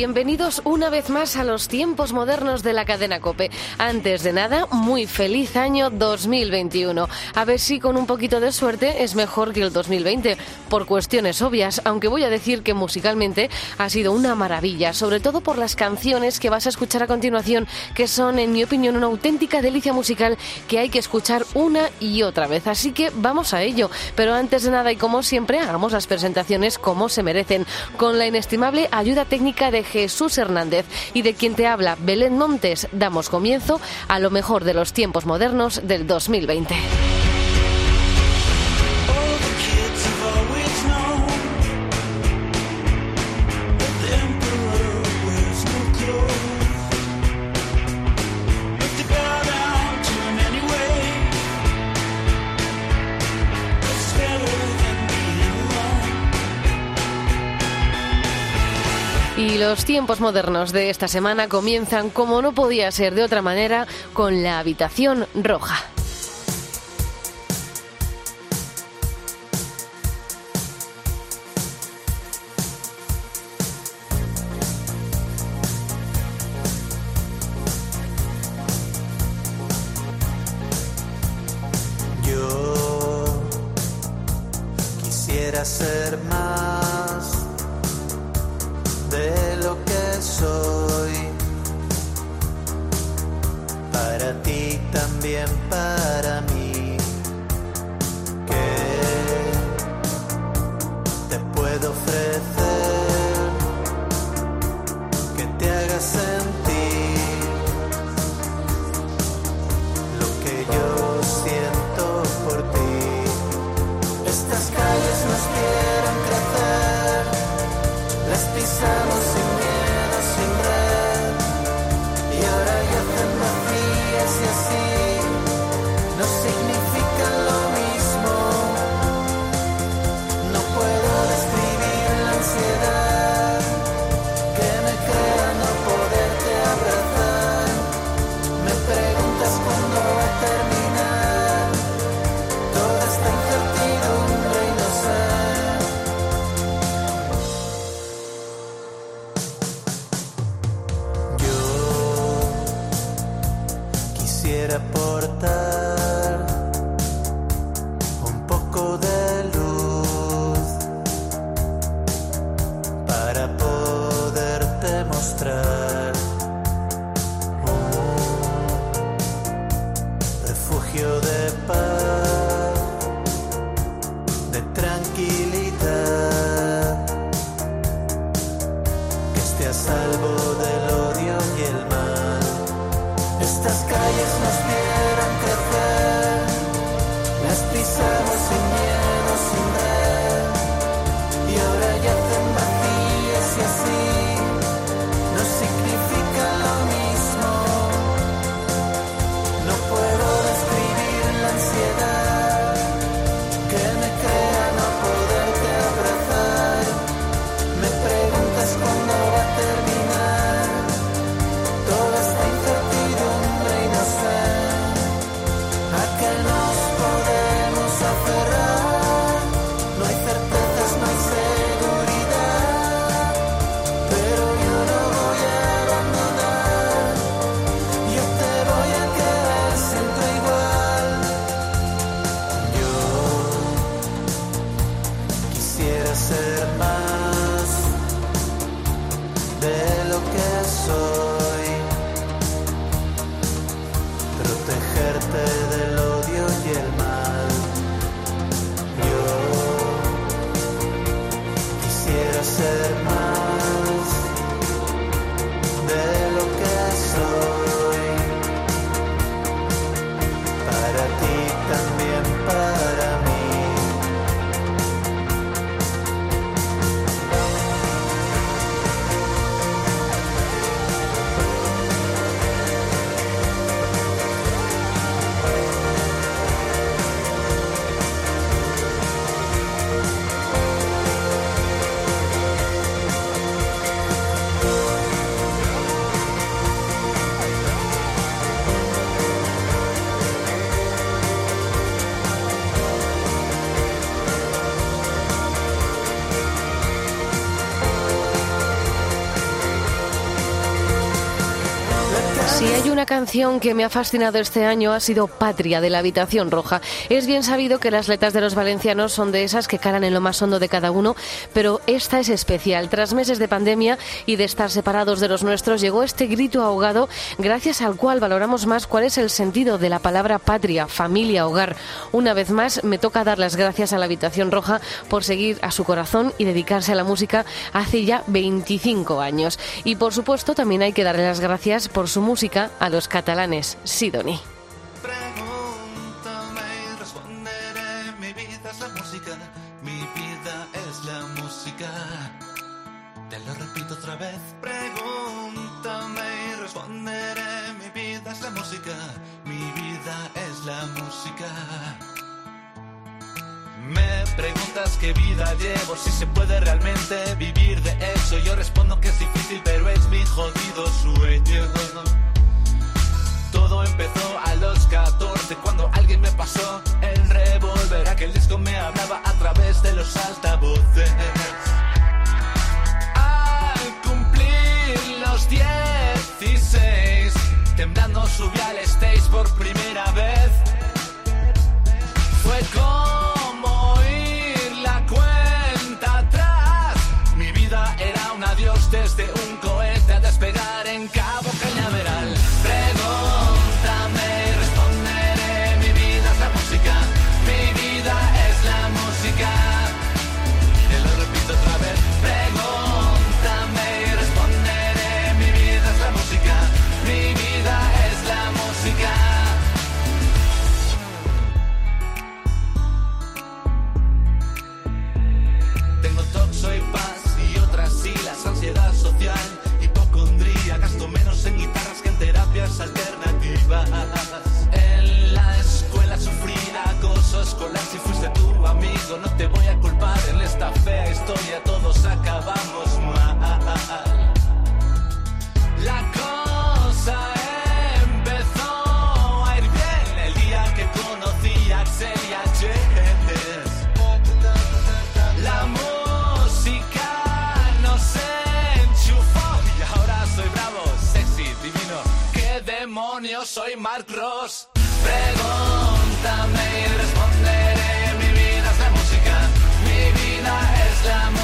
Bienvenidos una vez más a los tiempos modernos de la cadena Cope. Antes de nada, muy feliz año 2021. A ver si con un poquito de suerte es mejor que el 2020, por cuestiones obvias, aunque voy a decir que musicalmente ha sido una maravilla, sobre todo por las canciones que vas a escuchar a continuación, que son, en mi opinión, una auténtica delicia musical que hay que escuchar una y otra vez. Así que vamos a ello. Pero antes de nada y como siempre, hagamos las presentaciones como se merecen, con la inestimable ayuda técnica de Jesús Hernández y de quien te habla Belén Montes, damos comienzo a lo mejor de los tiempos modernos del 2020. Los tiempos modernos de esta semana comienzan, como no podía ser de otra manera, con la habitación roja. Canción que me ha fascinado este año ha sido Patria de la Habitación Roja. Es bien sabido que las letras de los valencianos son de esas que calan en lo más hondo de cada uno, pero esta es especial. Tras meses de pandemia y de estar separados de los nuestros, llegó este grito ahogado gracias al cual valoramos más cuál es el sentido de la palabra patria, familia, hogar. Una vez más, me toca dar las gracias a la Habitación Roja por seguir a su corazón y dedicarse a la música hace ya 25 años. Y por supuesto, también hay que darle las gracias por su música a los catalanes. Sidoni. Pregúntame y responderé. Mi vida es la música, mi vida es la música. Te lo repito otra vez. Pregúntame y responderé. Mi vida es la música, mi vida es la música. Me preguntas qué vida llevo, si se puede realmente vivir de eso. Yo respondo que es difícil, pero es mi jodido sueño. Todo empezó a los 14 cuando alguien me pasó el revólver. Aquel disco me hablaba a través de los altavoces. Al cumplir los 16, temblando subí al stage por primera vez. Fue como ¿Qué demonios soy Mark Ross? Pregúntame y responderé. Mi vida es la música, mi vida es la música.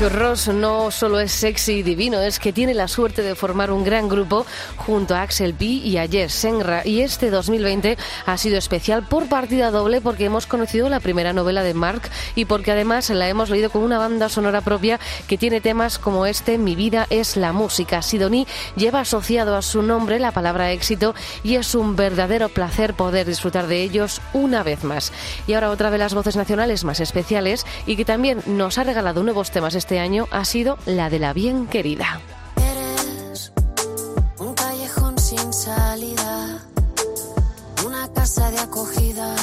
Mark Ross no solo es sexy y divino, es que tiene la suerte de formar un gran grupo junto a Axel P y a Jess Senra. Y este 2020 ha sido especial por partida doble porque hemos conocido la primera novela de Mark y porque además la hemos leído con una banda sonora propia que tiene temas como este Mi vida es la música. Sidoní lleva asociado a su nombre la palabra éxito y es un verdadero placer poder disfrutar de ellos una vez más. Y ahora otra de las voces nacionales más especiales y que también nos ha regalado nuevos temas este año ha sido la de la bien querida. Eres un callejón sin salida, una casa de acogida,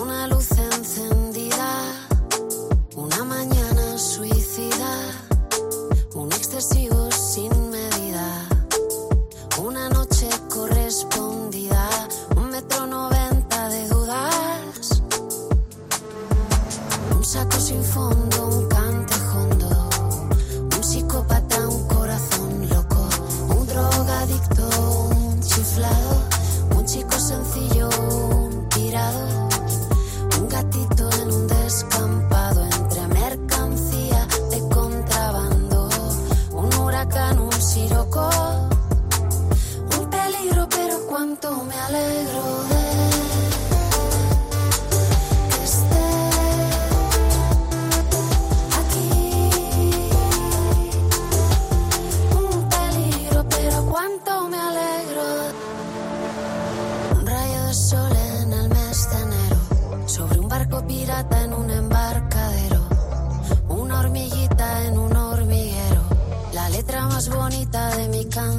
una luz encendida, una mañana suicida, un excesivo sin medida, una noche correspondida,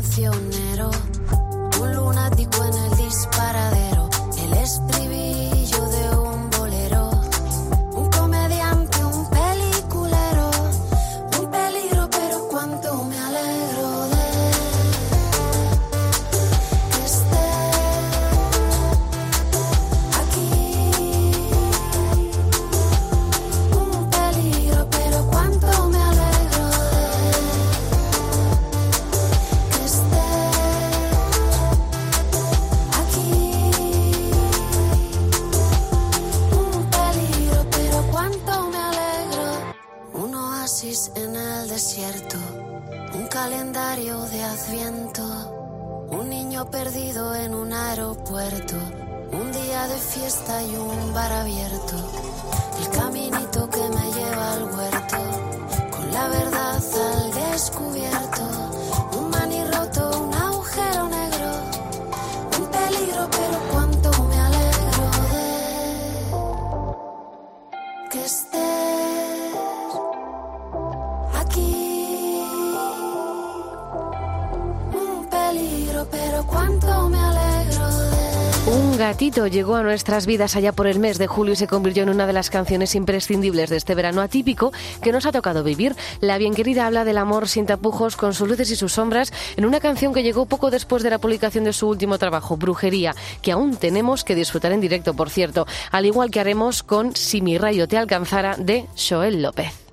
cancionero. Llegó a nuestras vidas allá por el mes de julio y se convirtió en una de las canciones imprescindibles de este verano atípico que nos ha tocado vivir. La bien querida habla del amor sin tapujos, con sus luces y sus sombras, en una canción que llegó poco después de la publicación de su último trabajo, Brujería, que aún tenemos que disfrutar en directo, por cierto, al igual que haremos con Si mi rayo te alcanzara de Joel López.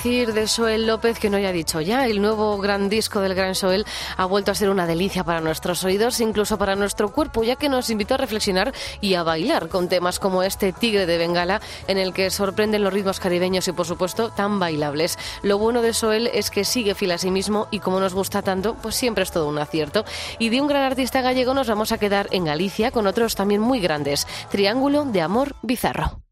Decir de Soel López que no haya dicho ya? El nuevo gran disco del gran Soel ha vuelto a ser una delicia para nuestros oídos, incluso para nuestro cuerpo, ya que nos invitó a reflexionar y a bailar con temas como este Tigre de Bengala, en el que sorprenden los ritmos caribeños y, por supuesto, tan bailables. Lo bueno de Soel es que sigue fiel a sí mismo y como nos gusta tanto, pues siempre es todo un acierto. Y de un gran artista gallego nos vamos a quedar en Galicia con otros también muy grandes. Triángulo de Amor Bizarro.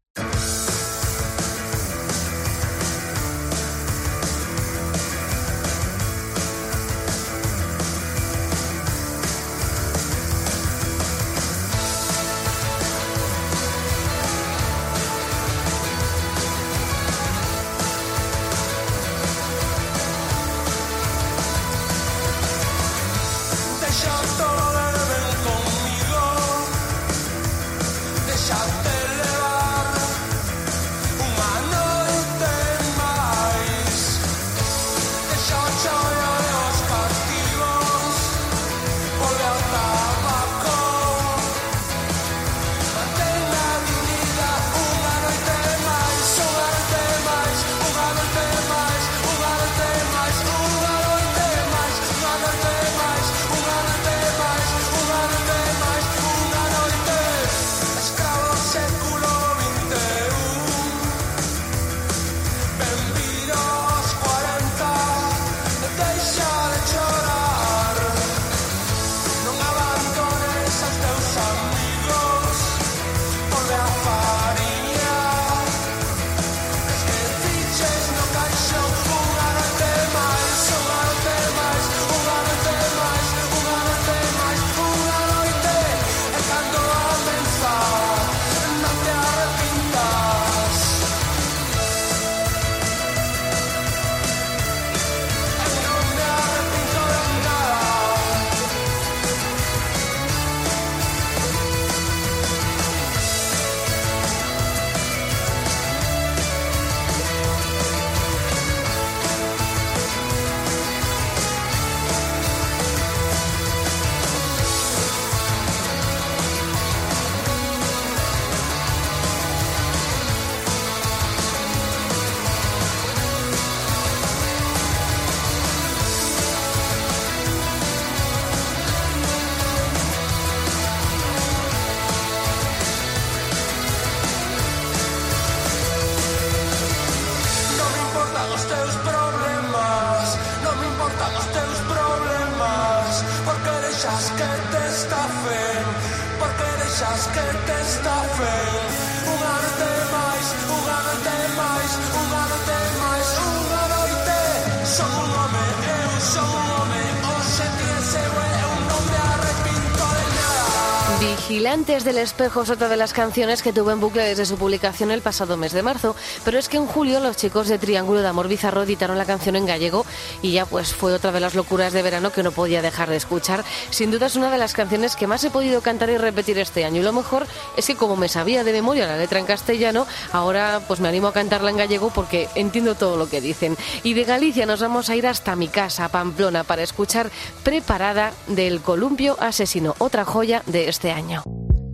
Vigilantes del espejo es otra de las canciones que tuvo en bucle desde su publicación el pasado mes de marzo, pero es que en julio los chicos de Triángulo de Amor Bizarro editaron la canción en gallego y ya pues fue otra de las locuras de verano que no podía dejar de escuchar. Sin duda es una de las canciones que más he podido cantar y repetir este año y lo mejor es que como me sabía de memoria la letra en castellano, ahora pues me animo a cantarla en gallego porque entiendo todo lo que dicen. Y de Galicia nos vamos a ir hasta mi casa, Pamplona, para escuchar Preparada del Columpio Asesino, otra joya de este año.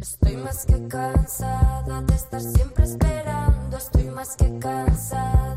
Estoy más que cansada de estar siempre esperando. Estoy más que cansada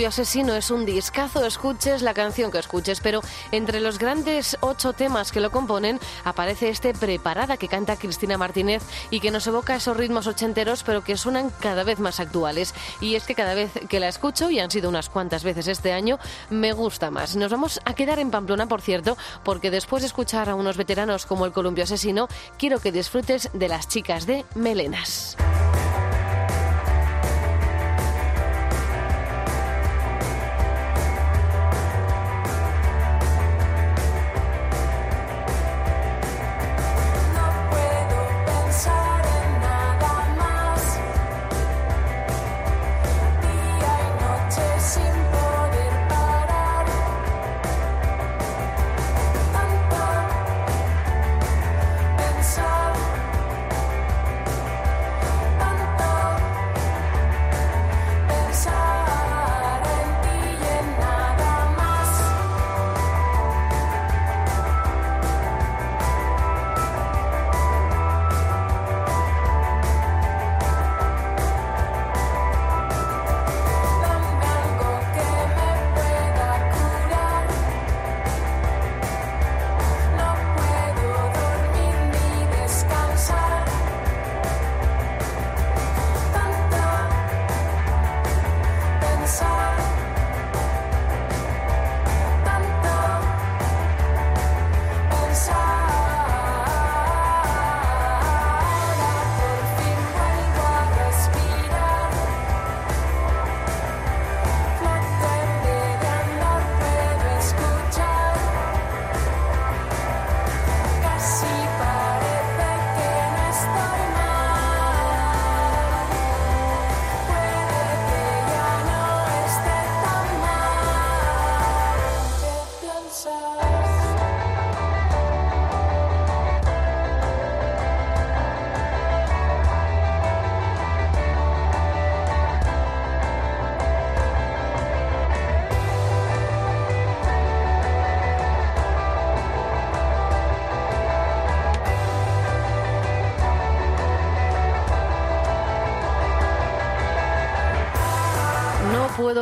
Columpio Asesino es un discazo, escuches la canción que escuches, pero entre los grandes ocho temas que lo componen aparece este Preparada que canta Cristina Martínez y que nos evoca esos ritmos ochenteros pero que suenan cada vez más actuales. Y es que cada vez que la escucho, y han sido unas cuantas veces este año, me gusta más. Nos vamos a quedar en Pamplona, por cierto, porque después de escuchar a unos veteranos como el Columpio Asesino, quiero que disfrutes de las chicas de Melenas.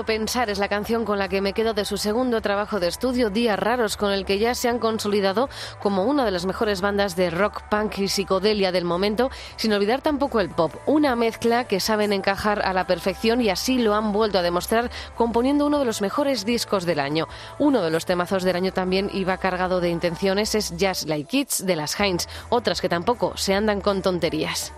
Pensar es la canción con la que me quedo de su segundo trabajo de estudio, Días Raros, con el que ya se han consolidado como una de las mejores bandas de rock, punk y psicodelia del momento, sin olvidar tampoco el pop, una mezcla que saben encajar a la perfección y así lo han vuelto a demostrar componiendo uno de los mejores discos del año. Uno de los temazos del año también iba cargado de intenciones es Just Like Kids de las Heinz, otras que tampoco se andan con tonterías.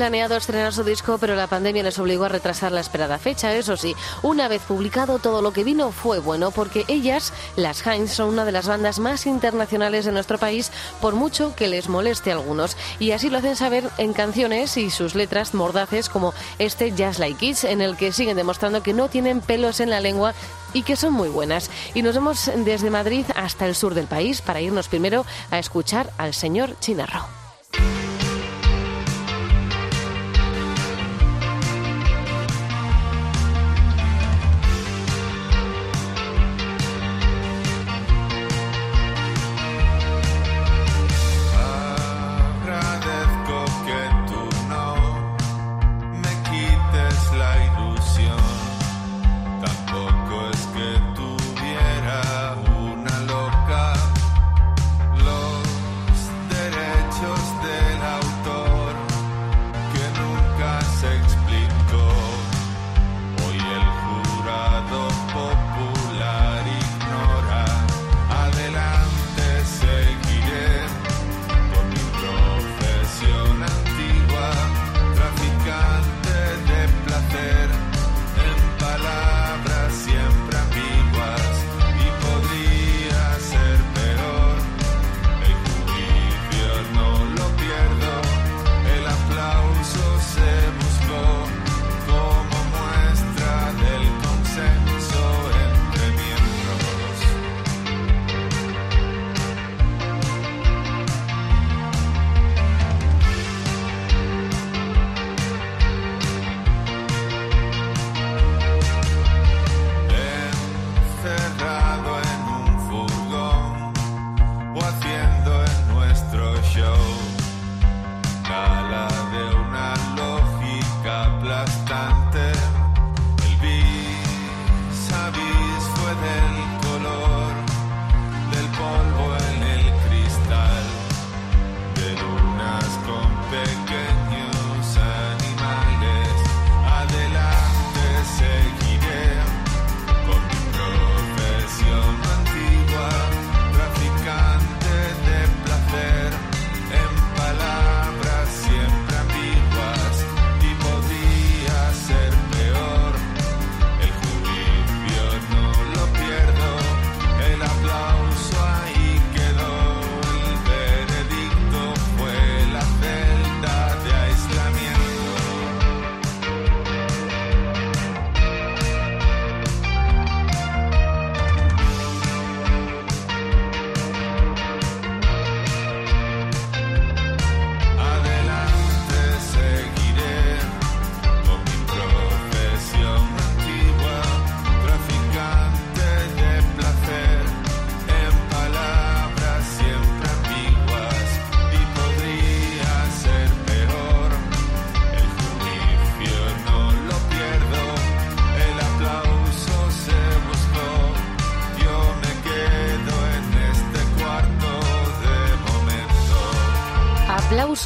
planeado estrenar su disco, pero la pandemia les obligó a retrasar la esperada fecha. Eso sí, una vez publicado, todo lo que vino fue bueno, porque ellas, las Heinz, son una de las bandas más internacionales de nuestro país, por mucho que les moleste a algunos. Y así lo hacen saber en canciones y sus letras mordaces, como este Just Like Kids, en el que siguen demostrando que no tienen pelos en la lengua y que son muy buenas. Y nos vemos desde Madrid hasta el sur del país para irnos primero a escuchar al señor Chinarro.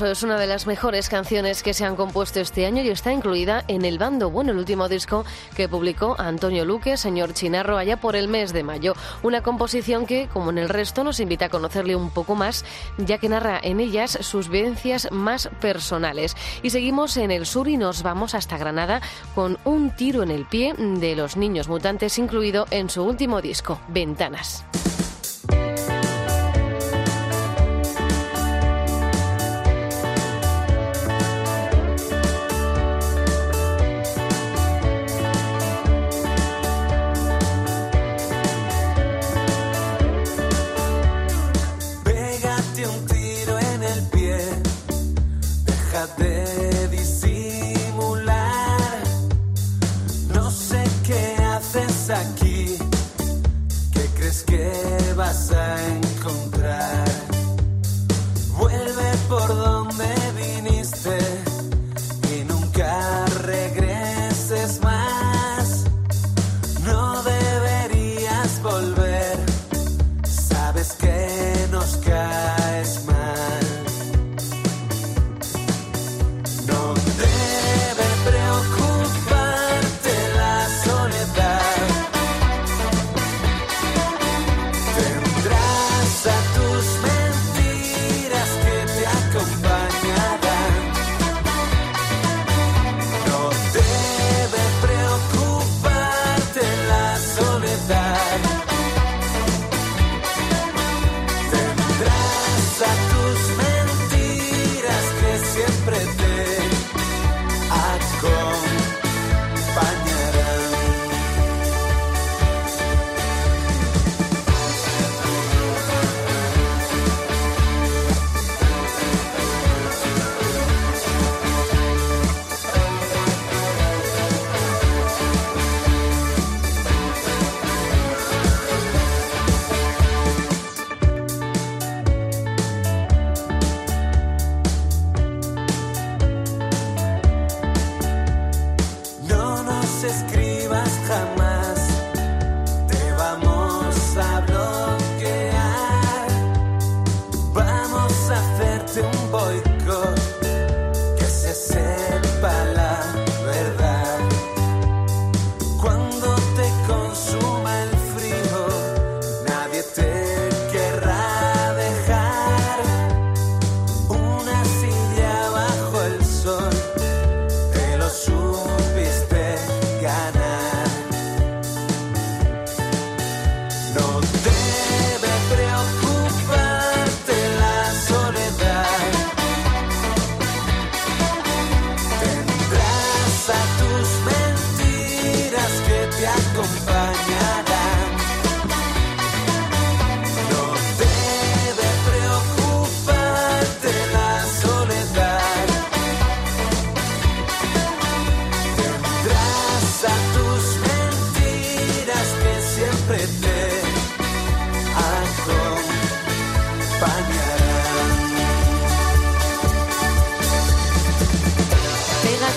Es una de las mejores canciones que se han compuesto este año y está incluida en El Bando Bueno, el último disco que publicó Antonio Luque, señor Chinarro, allá por el mes de mayo. Una composición que, como en el resto, nos invita a conocerle un poco más, ya que narra en ellas sus vivencias más personales. Y seguimos en el sur y nos vamos hasta Granada con un tiro en el pie de los niños mutantes incluido en su último disco, Ventanas.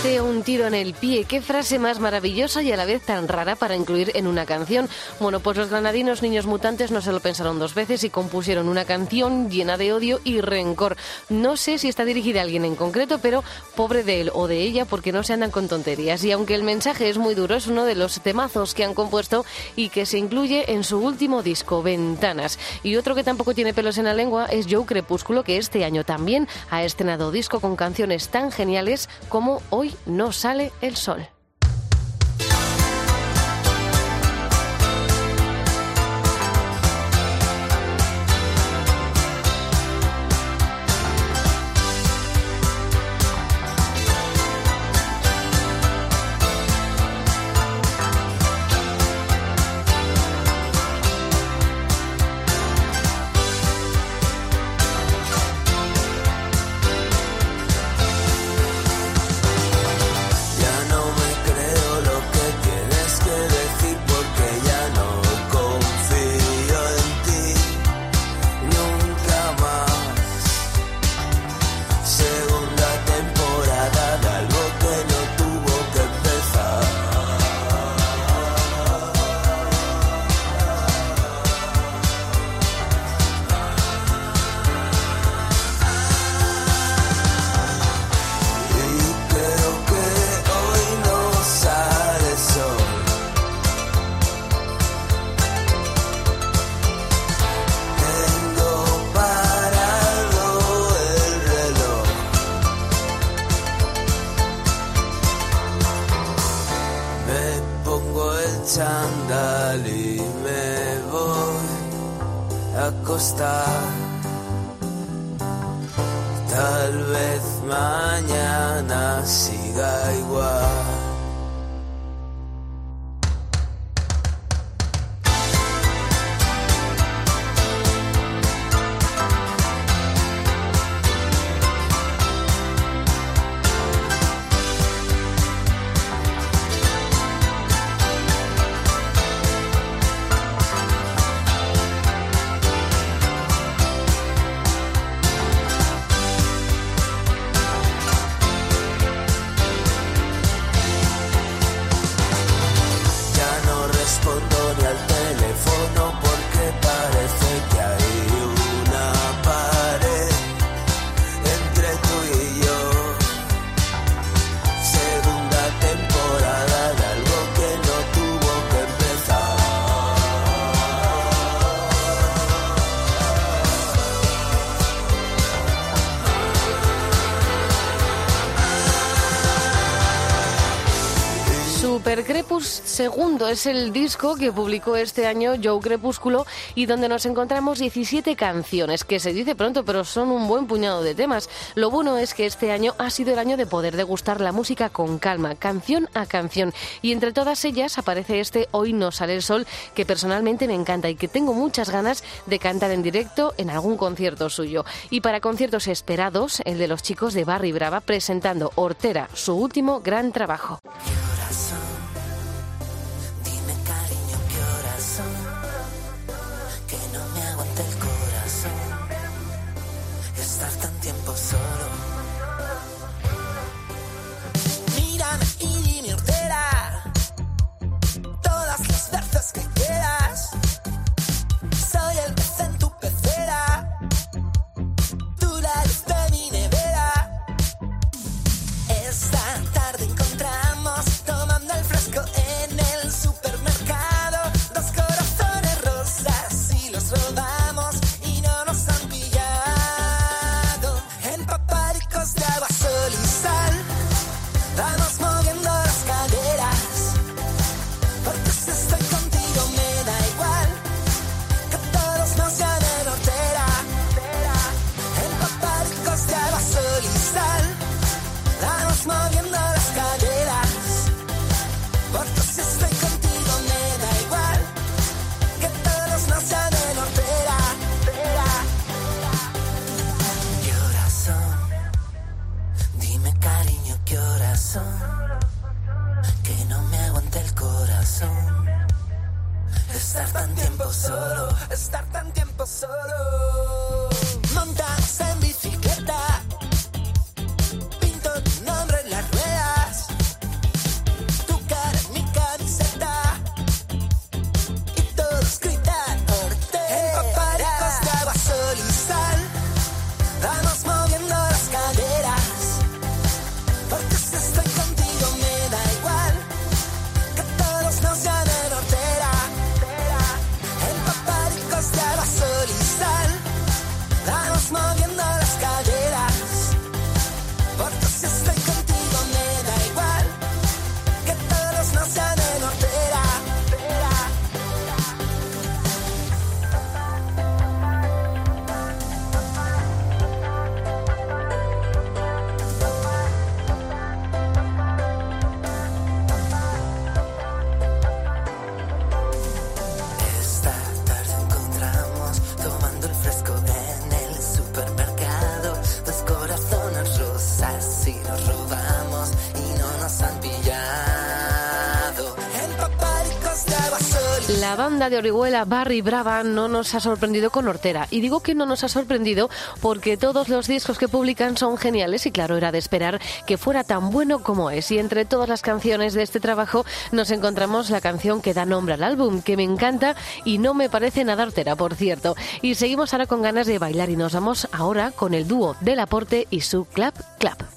Un tiro en el pie. Qué frase más maravillosa y a la vez tan rara para incluir en una canción. Bueno, pues los granadinos niños mutantes no se lo pensaron dos veces y compusieron una canción llena de odio y rencor. No sé si está dirigida a alguien en concreto, pero pobre de él o de ella porque no se andan con tonterías. Y aunque el mensaje es muy duro, es uno de los temazos que han compuesto y que se incluye en su último disco, Ventanas. Y otro que tampoco tiene pelos en la lengua es Joe Crepúsculo, que este año también ha estrenado disco con canciones tan geniales como Hoy no sale el sol. Segundo es el disco que publicó este año Joe Crepúsculo y donde nos encontramos 17 canciones, que se dice pronto, pero son un buen puñado de temas. Lo bueno es que este año ha sido el año de poder degustar la música con calma, canción a canción. Y entre todas ellas aparece este Hoy no sale el sol, que personalmente me encanta y que tengo muchas ganas de cantar en directo en algún concierto suyo. Y para conciertos esperados, el de los chicos de Barry Brava presentando Hortera, su último gran trabajo. que no me aguante el corazón. Estar tan tiempo solo, estar tan tiempo solo. De Orihuela, Barry Brava, no nos ha sorprendido con Hortera. Y digo que no nos ha sorprendido porque todos los discos que publican son geniales y claro, era de esperar que fuera tan bueno como es. Y entre todas las canciones de este trabajo nos encontramos la canción que da nombre al álbum, que me encanta y no me parece nada hortera, por cierto. Y seguimos ahora con ganas de bailar y nos vamos ahora con el dúo Del Aporte y su Clap Clap.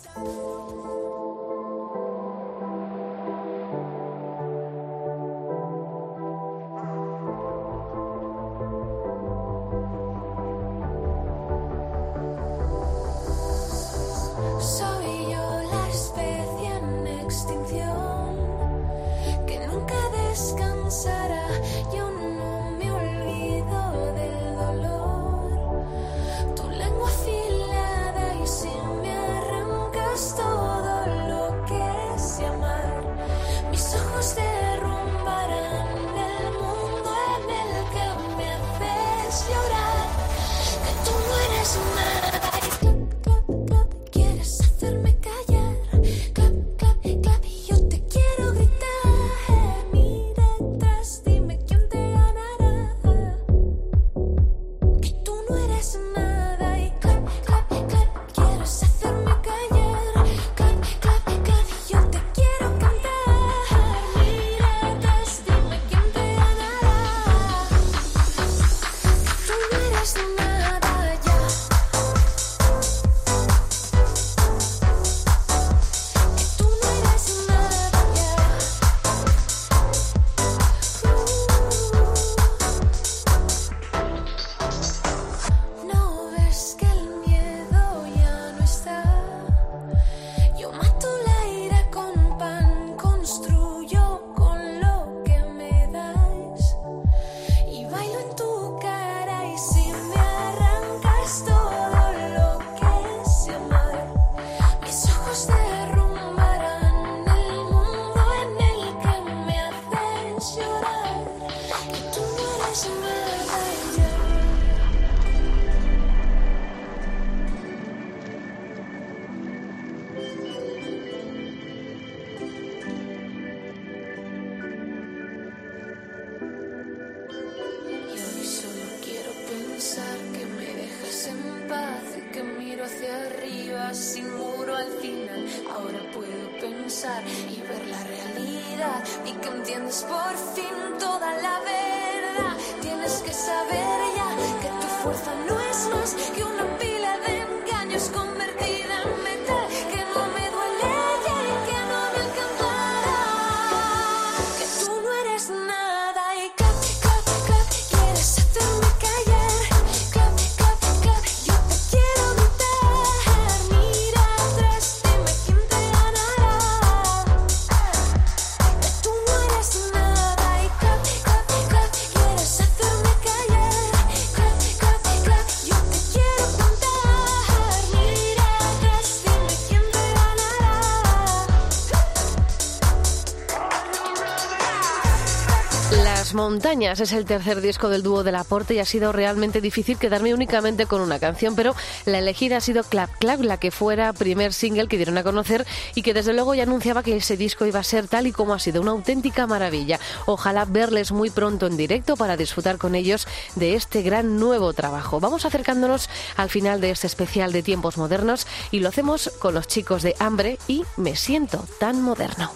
Montañas es el tercer disco del dúo del aporte y ha sido realmente difícil quedarme únicamente con una canción, pero la elegida ha sido Clap Clap, la que fuera primer single que dieron a conocer y que desde luego ya anunciaba que ese disco iba a ser tal y como ha sido, una auténtica maravilla. Ojalá verles muy pronto en directo para disfrutar con ellos de este gran nuevo trabajo. Vamos acercándonos al final de este especial de tiempos modernos y lo hacemos con los chicos de Hambre y Me siento tan moderno.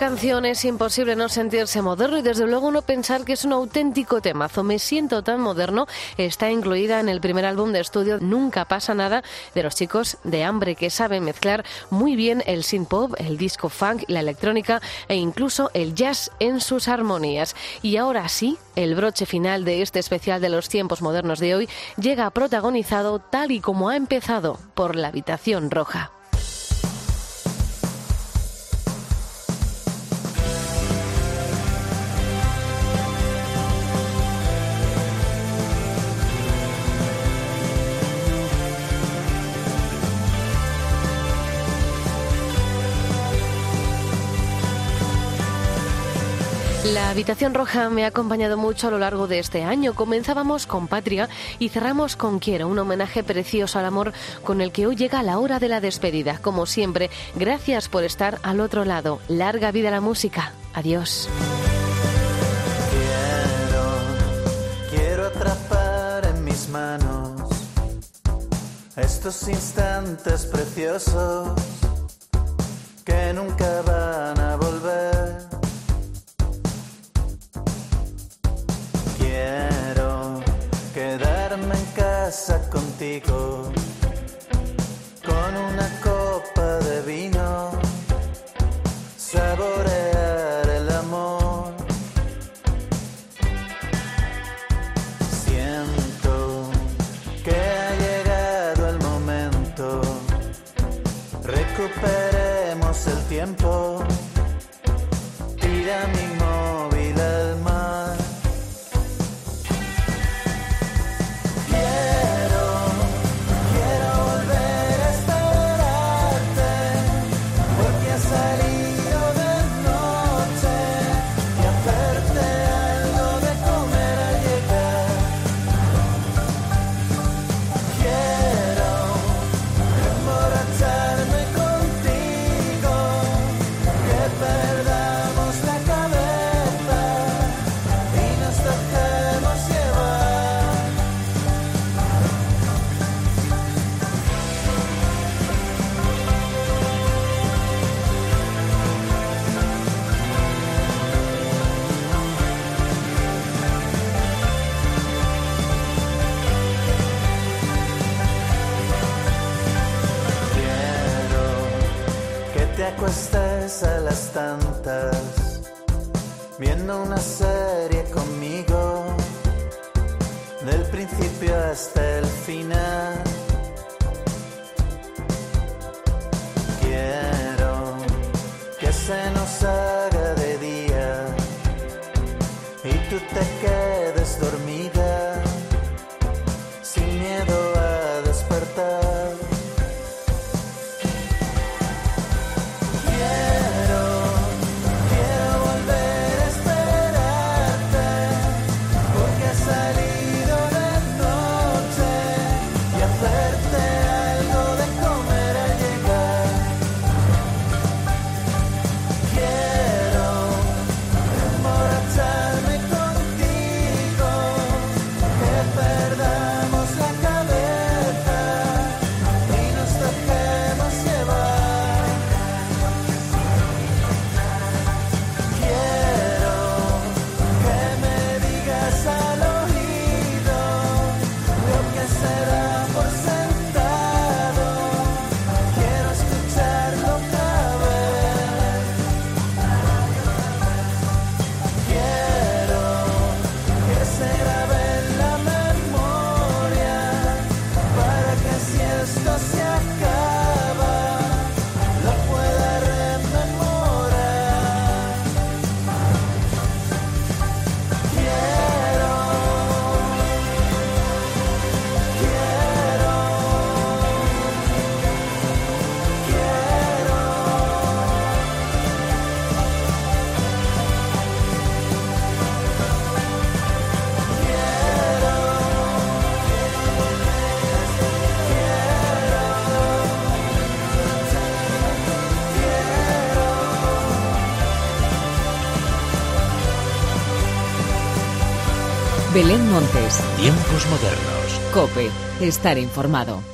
Canción es imposible no sentirse moderno y desde luego no pensar que es un auténtico temazo. Me siento tan moderno está incluida en el primer álbum de estudio Nunca pasa nada de los chicos de Hambre que saben mezclar muy bien el synth pop, el disco funk, la electrónica e incluso el jazz en sus armonías. Y ahora sí, el broche final de este especial de los tiempos modernos de hoy llega protagonizado tal y como ha empezado por la habitación roja. La habitación roja me ha acompañado mucho a lo largo de este año. Comenzábamos con Patria y cerramos con Quiero, un homenaje precioso al amor con el que hoy llega la hora de la despedida. Como siempre, gracias por estar al otro lado. Larga vida la música. Adiós. Quiero, quiero atrapar en mis manos estos instantes preciosos que nunca van a volver. Casa contigo. Con una copa de vino, saborear el amor. Siento que ha llegado el momento, recuperemos el tiempo, tira mi Belén Montes, Tiempos modernos. Cope, estar informado.